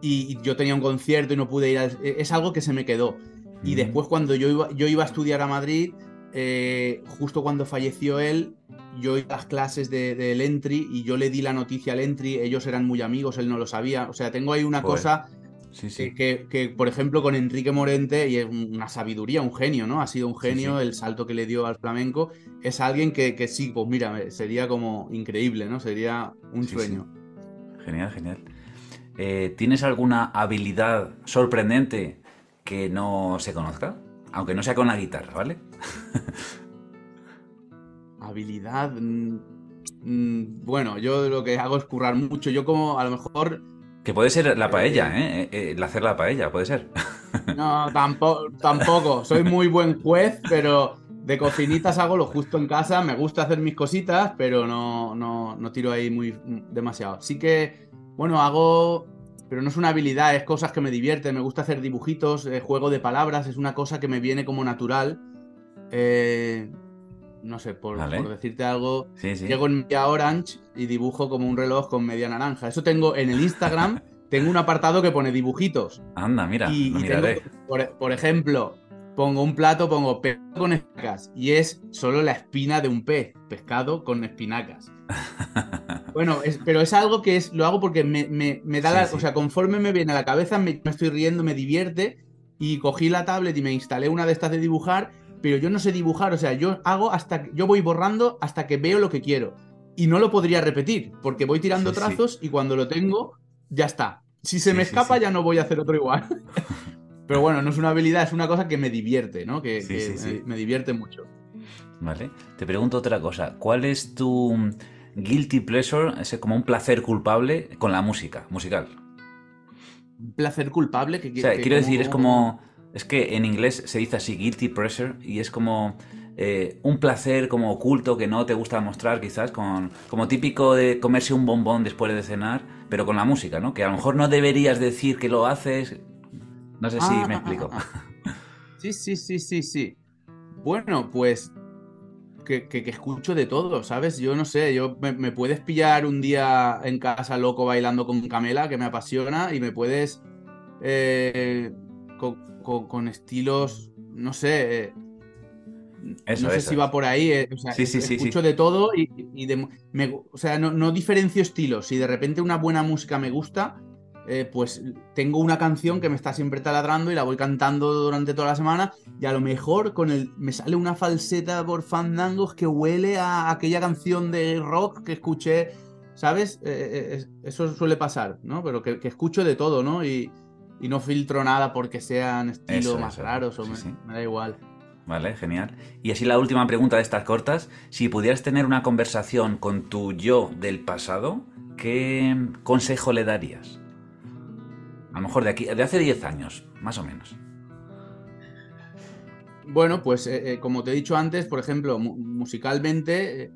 y yo tenía un concierto y no pude ir. Es algo que se me quedó. Y mm. después cuando yo iba, yo iba a estudiar a Madrid, eh, justo cuando falleció él, yo iba a las clases del de, Entry y yo le di la noticia al Entry, ellos eran muy amigos, él no lo sabía. O sea, tengo ahí una cosa Que, por ejemplo, con Enrique Morente, y es una sabiduría, un genio, ¿no? Ha sido un genio el salto que le dio al flamenco. Es alguien que, sí, pues mira, sería como increíble, ¿no? Sería un sueño. Genial, genial. Eh, ¿Tienes alguna habilidad sorprendente que no se conozca? Aunque no sea con la guitarra, ¿vale? habilidad. Mm, mm, bueno, yo lo que hago es currar mucho. Yo como a lo mejor... Que puede ser la paella, ¿eh? ¿eh? eh el hacer la paella, puede ser. No, tampoco, tampoco. Soy muy buen juez, pero de cocinitas hago lo justo en casa. Me gusta hacer mis cositas, pero no, no, no tiro ahí muy demasiado. Sí que, bueno, hago pero no es una habilidad, es cosas que me divierten. Me gusta hacer dibujitos, eh, juego de palabras, es una cosa que me viene como natural. Eh, no sé, por, decirte algo, llego en media orange y dibujo como un reloj con media naranja. Eso tengo en el Instagram, tengo un apartado que pone dibujitos. Anda, mira, y, por, ejemplo, pongo un plato, pongo pescado con espinacas y es solo la espina de un pez, pescado con espinacas. bueno, pero es algo que es, lo hago porque me, da la, o sea, conforme me viene a la cabeza, me, me estoy riendo, me divierte y cogí la tablet y me instalé una de estas de dibujar pero yo no sé dibujar, o sea, yo hago hasta yo voy borrando hasta que veo lo que quiero y no lo podría repetir porque voy tirando trazos y cuando lo tengo ya está. Si se me escapa ya no voy a hacer otro igual. pero bueno, no es una habilidad, es una cosa que me divierte, ¿no? Que, me, divierte mucho. Vale. Te pregunto otra cosa. ¿Cuál es tu guilty pleasure, ese como un placer culpable con la música, musical? Un placer culpable que, o sea, quiero decir, es como es que en inglés se dice así, guilty pleasure, y es como eh, un placer como oculto que no te gusta mostrar quizás, con, como típico de comerse un bombón después de cenar, pero con la música, ¿no? Que a lo mejor no deberías decir que lo haces. No sé si ah, me explico. Ah, sí, sí, sí, sí, sí. Bueno, pues que, escucho de todo, ¿sabes? Yo no sé, yo me, puedes pillar un día en casa loco bailando con Camela, que me apasiona, y me puedes eh, con, estilos, no sé. Eh, no sé si va por ahí. Eh, o sea, escucho de todo y, o sea, no, diferencio estilos. Si de repente una buena música me gusta, eh, pues tengo una canción que me está siempre taladrando y la voy cantando durante toda la semana. Y a lo mejor con el me sale una falseta por fandangos que huele a aquella canción de rock que escuché. ¿Sabes? eso suele pasar, ¿no? Pero que, que escucho de todo, ¿no? Y, y no filtro nada porque sean estilos más raros o me, da igual. Vale, genial. Y así la última pregunta de estas cortas. Si pudieras tener una conversación con tu yo del pasado, ¿qué consejo le darías? A lo mejor de aquí, de hace 10 años, más o menos. Bueno, pues eh, eh, como te he dicho antes, por ejemplo, musicalmente,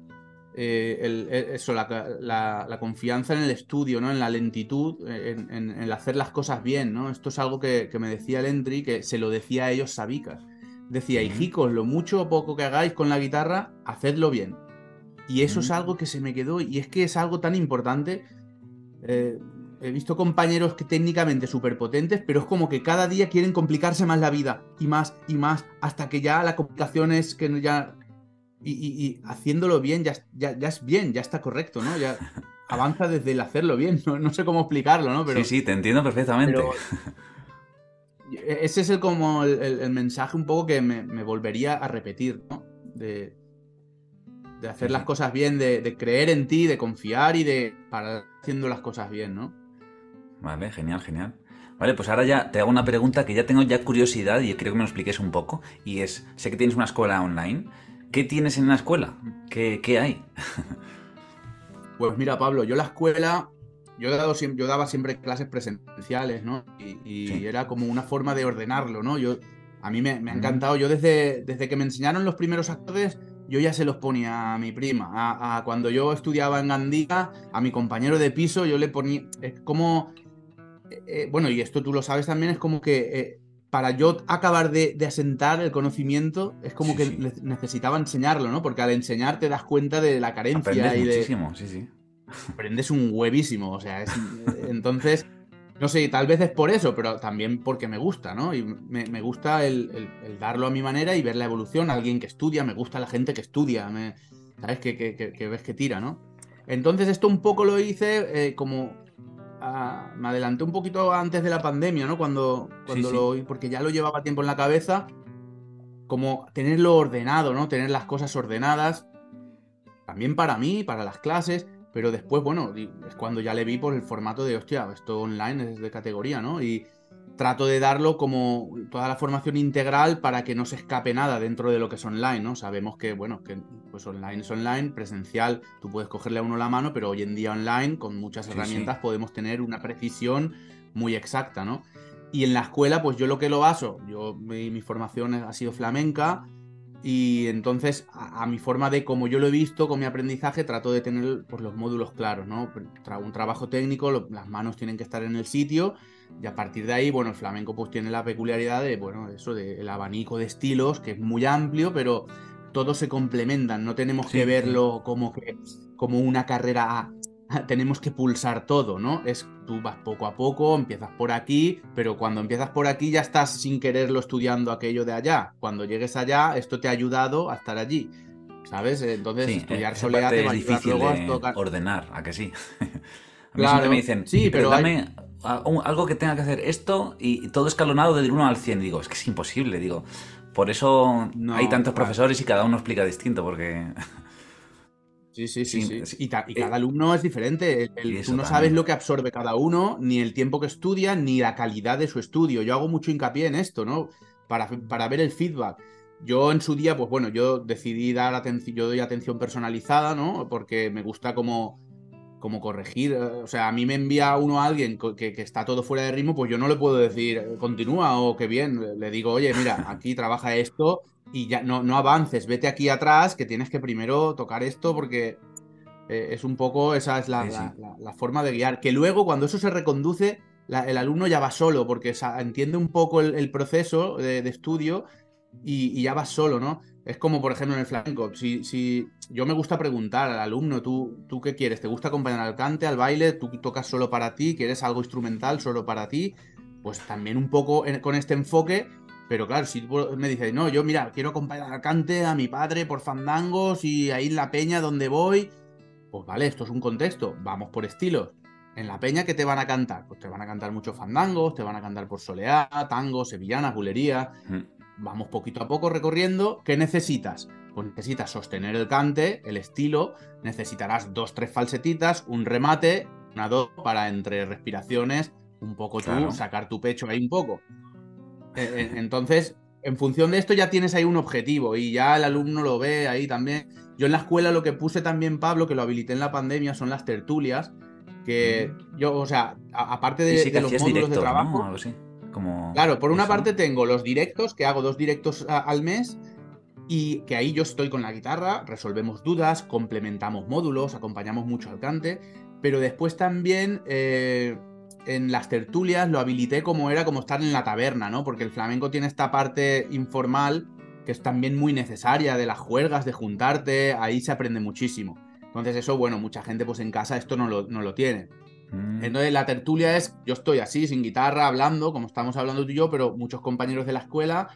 eh, eh, el, eso, la, confianza en el estudio, ¿no? En la lentitud, en, en, hacer las cosas bien, ¿no? Esto es algo que, me decía el Entry, que se lo decía a ellos Sabicas. Decía, hijicos, lo mucho o poco que hagáis con la guitarra, hacedlo bien. Y eso es algo que se me quedó, y es que es algo tan importante. Eh, he visto compañeros que técnicamente súper potentes, pero es como que cada día quieren complicarse más la vida, y más, y más, hasta que ya la complicación es que ya y, haciéndolo bien ya, ya, es bien, ya está correcto, ¿no? Ya avanza desde el hacerlo bien, no, sé cómo explicarlo, ¿no? Pero, sí, sí, te entiendo perfectamente. E, ese es el, como el, mensaje un poco que me, volvería a repetir, ¿no? De, de hacer las cosas bien, de, creer en ti, de confiar y de para haciendo las cosas bien, ¿no? Vale, genial, genial. Vale, pues ahora ya te hago una pregunta que ya tengo ya curiosidad y creo que me lo expliques un poco. Y es, sé que tienes una escuela online ¿Qué tienes en la escuela? ¿Qué, hay? pues mira, Pablo, yo la escuela yo, he dado, yo daba siempre clases presenciales, ¿no? Y, era como una forma de ordenarlo, ¿no? Yo, a mí me, ha encantado, yo desde, desde que me enseñaron los primeros actores, yo ya se los ponía a mi prima. A, cuando yo estudiaba en Gandía, a mi compañero de piso, yo le ponía. Es como. Eh, eh, bueno, y esto tú lo sabes también, es como que eh, para yo acabar de, asentar el conocimiento, es como que necesitaba enseñarlo, ¿no? Porque al enseñar te das cuenta de la carencia y de. Muchísimo, sí, sí. Aprendes un huevísimo, o sea, es, entonces. No sé, tal vez es por eso, pero también porque me gusta, ¿no? Y me, gusta el, darlo a mi manera y ver la evolución. Alguien que estudia, me gusta la gente que estudia, ¿sabes? Que, que, ves que tira, ¿no? Entonces esto un poco lo hice eh, como... Ah, me adelanté un poquito antes de la pandemia, ¿no? Cuando, cuando lo... Porque ya lo llevaba tiempo en la cabeza. Como tenerlo ordenado, ¿no? Tener las cosas ordenadas. También para mí, para las clases pero después, bueno, es cuando ya le vi por el formato de, hostia, esto online es de categoría, ¿no? Y trato de darlo como toda la formación integral para que no se escape nada dentro de lo que es online, ¿no? Sabemos que, bueno, que pues online es online, presencial, tú puedes cogerle a uno la mano, pero hoy en día online, con muchas herramientas, podemos tener una precisión muy exacta, ¿no? Y en la escuela, pues yo lo que lo baso, yo mi formación ha sido flamenca, y entonces, a, mi forma de, como yo lo he visto con mi aprendizaje, trato de tener pues, los módulos claros, ¿no? un trabajo técnico, las manos tienen que estar en el sitio, y a partir de ahí, bueno, el flamenco pues tiene la peculiaridad de, bueno, eso, del abanico de estilos, que es muy amplio, pero todos se complementan, no tenemos que verlo como que como una carrera tenemos que pulsar todo, ¿no? Es tú vas poco a poco, empiezas por aquí, pero cuando empiezas por aquí ya estás sin quererlo estudiando aquello de allá. Cuando llegues allá, esto te ha ayudado a estar allí. ¿Sabes? Entonces, estudiar te va a difícil ordenar, ¿a que sí? a mí siempre me dicen, sí, pero, dame algo que tenga que hacer esto y todo escalonado del 1 al 100. digo, es que es imposible, digo. Por eso hay tantos profesores y cada uno explica distinto, porque Sí, sí, sí. sí. Y, cada eh, alumno es diferente. tú no sabes lo que absorbe cada uno, ni el tiempo que estudia, ni la calidad de su estudio. Yo hago mucho hincapié en esto, ¿no? Para, para ver el feedback. Yo en su día, pues bueno, yo decidí dar atención, yo doy atención personalizada, ¿no? Porque me gusta como, como corregir. Eh, o sea, a mí me envía uno a alguien que, que, está todo fuera de ritmo, pues yo no le puedo decir, eh, continúa o qué bien. Le digo, oye, mira, aquí trabaja esto y ya no, no avances, vete aquí atrás, que tienes que primero tocar esto porque eh, es un poco, esa es la, la, forma de guiar. Que luego cuando eso se reconduce, el alumno ya va solo porque entiende un poco el, proceso de, estudio y, ya va solo, ¿no? Es como, por ejemplo, en el flamenco. Si, si yo me gusta preguntar al alumno, ¿tú, ¿tú qué quieres? ¿Te gusta acompañar al cante, al baile? ¿Tú tocas solo para ti? ¿Quieres algo instrumental solo para ti? Pues también un poco con este enfoque pero claro, si me dices, no, yo mira, quiero acompañar al cante a mi padre por fandangos y ahí en la peña donde voy, pues vale, esto es un contexto, vamos por estilos. En la peña, ¿qué te van a cantar? Pues te van a cantar muchos fandangos, te van a cantar por soleá, tango, sevillanas, bulería. Vamos poquito a poco recorriendo. ¿Qué necesitas? Pues necesitas sostener el cante, el estilo, necesitarás dos, tres falsetitas, un remate, una dos para entre respiraciones, un poco tú, sacar tu pecho ahí un poco. Eh, eh, entonces, en función de esto ya tienes ahí un objetivo y ya el alumno lo ve ahí también. Yo en la escuela lo que puse también, Pablo, que lo habilité en la pandemia, son las tertulias. Que yo, o sea, aparte de, los módulos de trabajo. Claro, por una parte tengo los directos, que hago dos directos al mes, y que ahí yo estoy con la guitarra, resolvemos dudas, complementamos módulos, acompañamos mucho al cante, pero después también eh, en las tertulias lo habilité como era como estar en la taberna, ¿no? Porque el flamenco tiene esta parte informal que es también muy necesaria de las juergas, de juntarte, ahí se aprende muchísimo. Entonces eso, bueno, mucha gente pues en casa esto no lo, no lo tiene. Mm. Entonces la tertulia es, yo estoy así, sin guitarra, hablando, como estamos hablando tú y yo, pero muchos compañeros de la escuela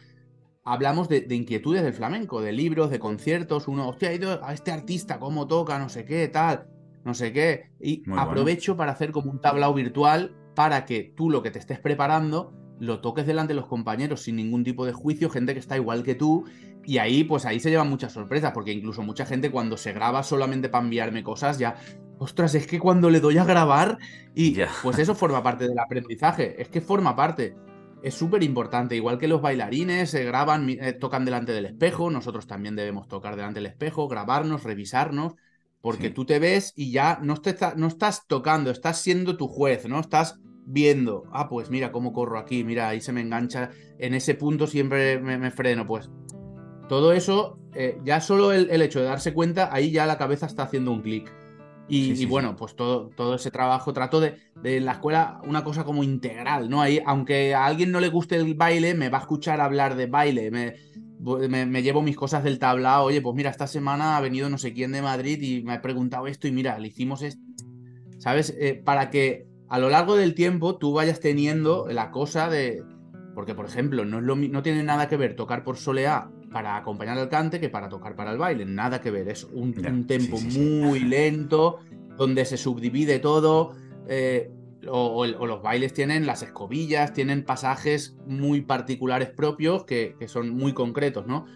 hablamos de, inquietudes del flamenco, de libros, de conciertos, uno, hostia, ha ido a este artista, cómo toca, no sé qué, tal no sé qué. Y aprovecho para hacer como un tablao virtual para que tú lo que te estés preparando lo toques delante de los compañeros sin ningún tipo de juicio, gente que está igual que tú. Y ahí, pues ahí se llevan muchas sorpresas, porque incluso mucha gente cuando se graba solamente para enviarme cosas, ya, ostras, es que cuando le doy a grabar, y pues eso forma parte del aprendizaje, es que forma parte. Es súper importante, igual que los bailarines se graban, eh, tocan delante del espejo, nosotros también debemos tocar delante del espejo, grabarnos, revisarnos, porque Sí. tú te ves y ya no, te está- no estás tocando, estás siendo tu juez, ¿no? Estás viendo, ah, pues mira cómo corro aquí, mira, ahí se me engancha, en ese punto siempre me, me freno, pues todo eso, eh, ya solo el, el hecho de darse cuenta, ahí ya la cabeza está haciendo un clic. Y, Sí, y sí, bueno, pues todo, todo ese trabajo trato de, de en la escuela una cosa como integral, ¿no? Ahí, aunque a alguien no le guste el baile, me va a escuchar hablar de baile, me, me, me llevo mis cosas del tablao, oye, pues mira, esta semana ha venido no sé quién de Madrid y me ha preguntado esto y mira, le hicimos esto, ¿sabes? Eh, para que a lo largo del tiempo tú vayas teniendo la cosa de... Porque, por ejemplo, no, es lo, mi- no tiene nada que ver tocar por soleá para acompañar al cante que para tocar para el baile. Nada que ver. Es un, un tempo sí, sí, sí. muy lento, donde se subdivide todo. eh, o, o el- o los bailes tienen las escobillas, tienen pasajes muy particulares propios que, que son muy concretos, ¿no?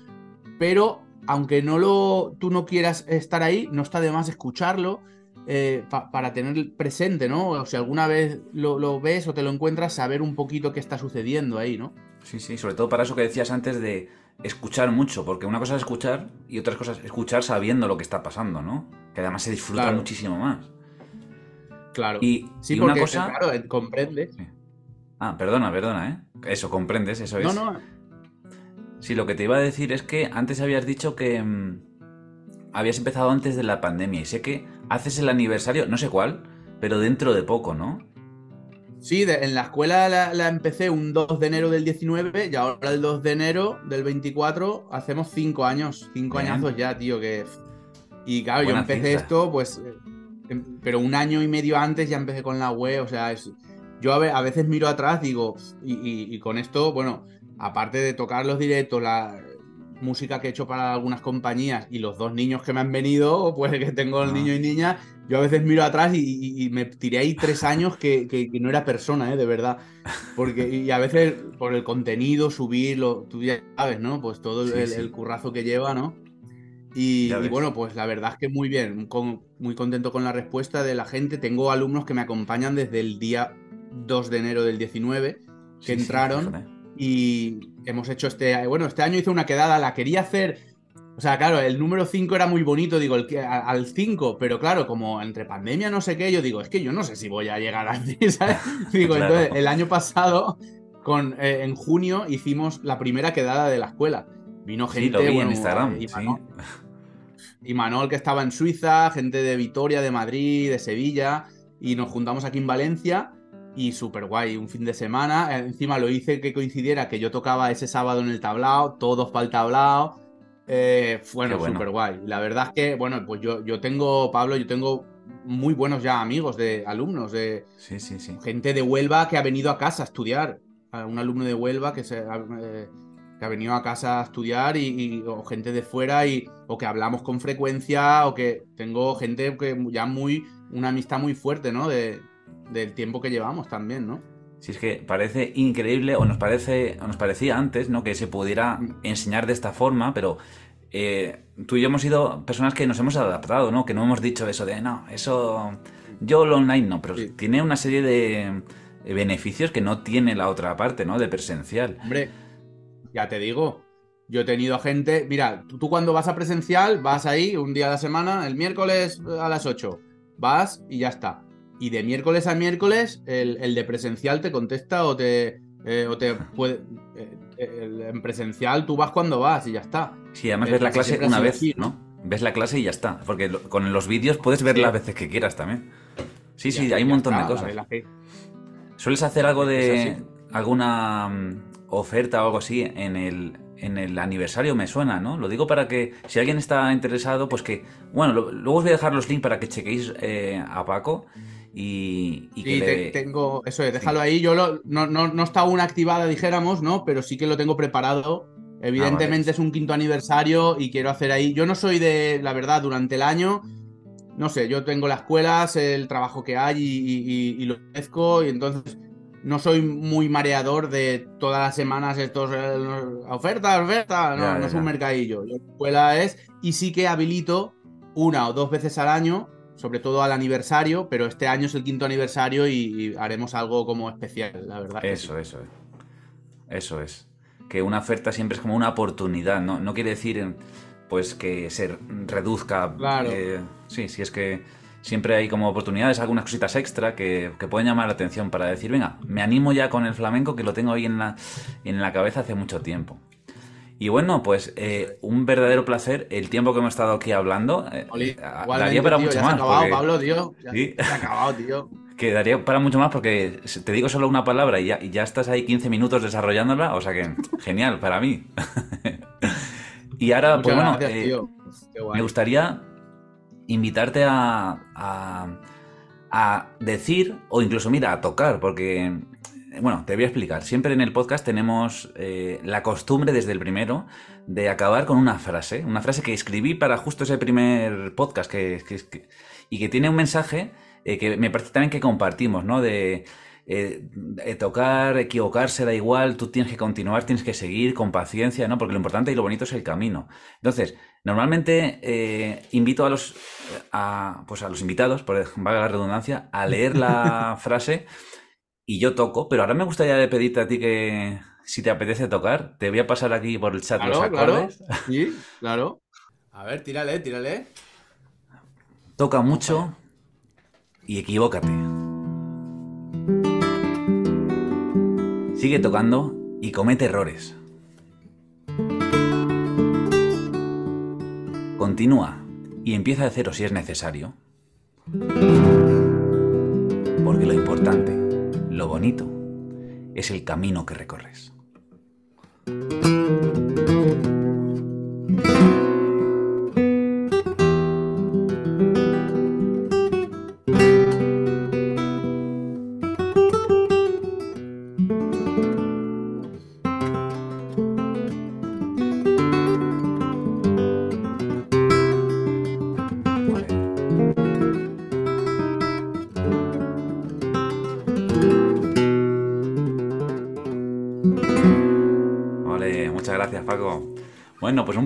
Pero aunque no lo, tú no quieras estar ahí, no está de más escucharlo eh, pa- para tener presente, ¿no? O si alguna vez lo, lo ves o te lo encuentras, saber un poquito qué está sucediendo ahí, ¿no? Sí, sí, sobre todo para eso que decías antes de escuchar mucho, porque una cosa es escuchar y otras cosas es escuchar sabiendo lo que está pasando, ¿no? Que además se disfruta Claro. muchísimo más. Claro. Y, sí, y porque, una cosa... claro, eh, comprende. Ah, perdona, perdona, ¿eh? Eso, comprendes, eso No, es. no, Sí, lo que te iba a decir es que antes habías dicho que mm, habías empezado antes de la pandemia y sé que haces el aniversario, no sé cuál, pero dentro de poco, ¿no? Sí, de- en la escuela la, la empecé un 2 de enero del 19 y ahora el 2 de enero del 24 hacemos 5 años, 5 Bien. añazos ya, tío, que... Y claro, Buena yo empecé cifra. esto, pues, em- pero un año y medio antes ya empecé con la web, o sea, es... Yo a, a veces miro atrás, digo, y, y- y con esto, bueno, aparte de tocar los directos, la música que he hecho para algunas compañías y los dos niños que me han venido, pues que tengo el Ah. niño y niña, yo a veces miro atrás y, y- y me tiré ahí tres años que, que- que no era persona, ¿eh? de verdad. Porque, y a veces por el contenido, subirlo, tú ya sabes, ¿no? Pues todo el, Sí, el- sí. el currazo que lleva, ¿no? Y, bueno, pues la verdad es que muy bien, con- muy contento con la respuesta de la gente. Tengo alumnos que me acompañan desde el día 2 de enero del 19 Sí, que sí, entraron. Y hemos hecho este, bueno, este año hice una quedada, la quería hacer, o sea, claro, el número 5 era muy bonito, digo, el, al 5, pero claro, como entre pandemia no sé qué, yo digo, es que yo no sé si voy a llegar así, ¿sabes? Digo, Claro. entonces, el año pasado, con, eh, en junio, hicimos la primera quedada de la escuela. Vino Sí, gente, lo vi en Instagram, y sí. Manol, y Manol, que estaba en Suiza, gente de Vitoria, de Madrid, de Sevilla, y nos juntamos aquí en Valencia y súper guay, un fin de semana. Encima lo hice que coincidiera que yo tocaba ese sábado en el tablao, todos para el tablao. Eh, bueno, bueno. súper guay. La verdad es que, bueno, pues yo, yo tengo, Pablo, yo tengo muy buenos ya amigos de alumnos, de Sí, sí, sí. gente de Huelva que ha venido a casa a estudiar. A Un alumno de Huelva que, se, ha- eh, que ha venido a casa a estudiar y, y- o gente de fuera y, o que hablamos con frecuencia o que tengo gente que ya muy, una amistad muy fuerte, ¿no? De, del tiempo que llevamos también, ¿no? Si es que parece increíble, o nos parece, o nos parecía antes, ¿no? Que se pudiera enseñar de esta forma, pero eh, tú y yo hemos sido personas que nos hemos adaptado, ¿no? Que no hemos dicho eso de no, eso. Yo lo online no, pero Sí. tiene una serie de eh, beneficios que no tiene la otra parte, ¿no? De presencial. Hombre, ya te digo, yo he tenido gente, mira, tú, tú cuando vas a presencial, vas ahí un día a la semana, el miércoles a las 8, vas y ya está. Y de miércoles a miércoles, el, el de presencial te contesta o te, eh, o te puede... eh, el- en presencial tú vas cuando vas y ya está. Sí, además Eh, ves la clase una vez, ¿no? Ves la clase y ya está. Porque lo- con los vídeos puedes ver Sí. las veces que quieras también. Sí, sí, hay un montón está, de cosas. que- ¿Sueles hacer algo de alguna mm, oferta o algo así en el, en el aniversario? Me suena, ¿no? Lo digo para que si alguien está interesado, pues que... Bueno, lo- luego os voy a dejar los links para que chequéis eh, a Paco y, y que Sí, le- te- tengo, eso es, déjalo ahí. Yo lo- no, no, no está aún activada, dijéramos, ¿no? Pero sí que lo tengo preparado. Evidentemente Ah, vale. es un quinto aniversario y quiero hacer ahí. Yo no soy de, la verdad, durante el año, no sé, yo tengo las escuelas, el trabajo que hay y, y- y- y lo ofrezco, y entonces no soy muy mareador de todas las semanas estos eh, oferta, oferta, no, Ya, no ya, es un mercadillo. La escuela es, y sí que habilito una o dos veces al año, sobre todo al aniversario, pero este año es el quinto aniversario y, y haremos algo como especial, la verdad. sí. Eso, eso es. Eso es. Que una oferta siempre es como una oportunidad, ¿no? No quiere decir, pues, que se reduzca Claro. eh, Sí, sí, es que siempre hay como oportunidades, algunas cositas extra que, que, pueden llamar la atención para decir, venga, me animo ya con el flamenco que lo tengo ahí en la, en la cabeza hace mucho tiempo. Y bueno, pues eh, un verdadero placer el tiempo que hemos estado aquí hablando. Eh, Oli, daría para tío, mucho ya más. Se ha acabado, porque... Pablo, tío. Ya, ¿Sí? se ha acabado, tío. que daría para mucho más porque te digo solo una palabra y ya, y ya estás ahí 15 minutos desarrollándola, o sea que genial para mí. y ahora, Muchas pues bueno, gracias, eh, me gustaría invitarte a, a, a, decir o incluso, mira, a tocar, porque bueno, te voy a explicar. Siempre en el podcast tenemos eh, la costumbre desde el primero de acabar con una frase, una frase que escribí para justo ese primer podcast que, que, y que tiene un mensaje eh, que me parece también que compartimos, ¿no? De, eh, de, tocar, equivocarse, da igual, tú tienes que continuar, tienes que seguir con paciencia, ¿no? Porque lo importante y lo bonito es el camino. Entonces, normalmente eh, invito a los, a, pues a los invitados, por valga la redundancia, a leer la frase y yo toco, pero ahora me gustaría pedirte a ti que si te apetece tocar, te voy a pasar aquí por el chat claro, los acordes. Claro, sí, claro. A ver, tírale, tírale. Toca mucho y equivócate. Sigue tocando y comete errores. Continúa y empieza de cero si es necesario. Lo bonito es el camino que recorres.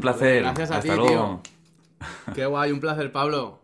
Un placer. Gracias a Hasta ti, luego. Tío. Qué guay, un placer, Pablo.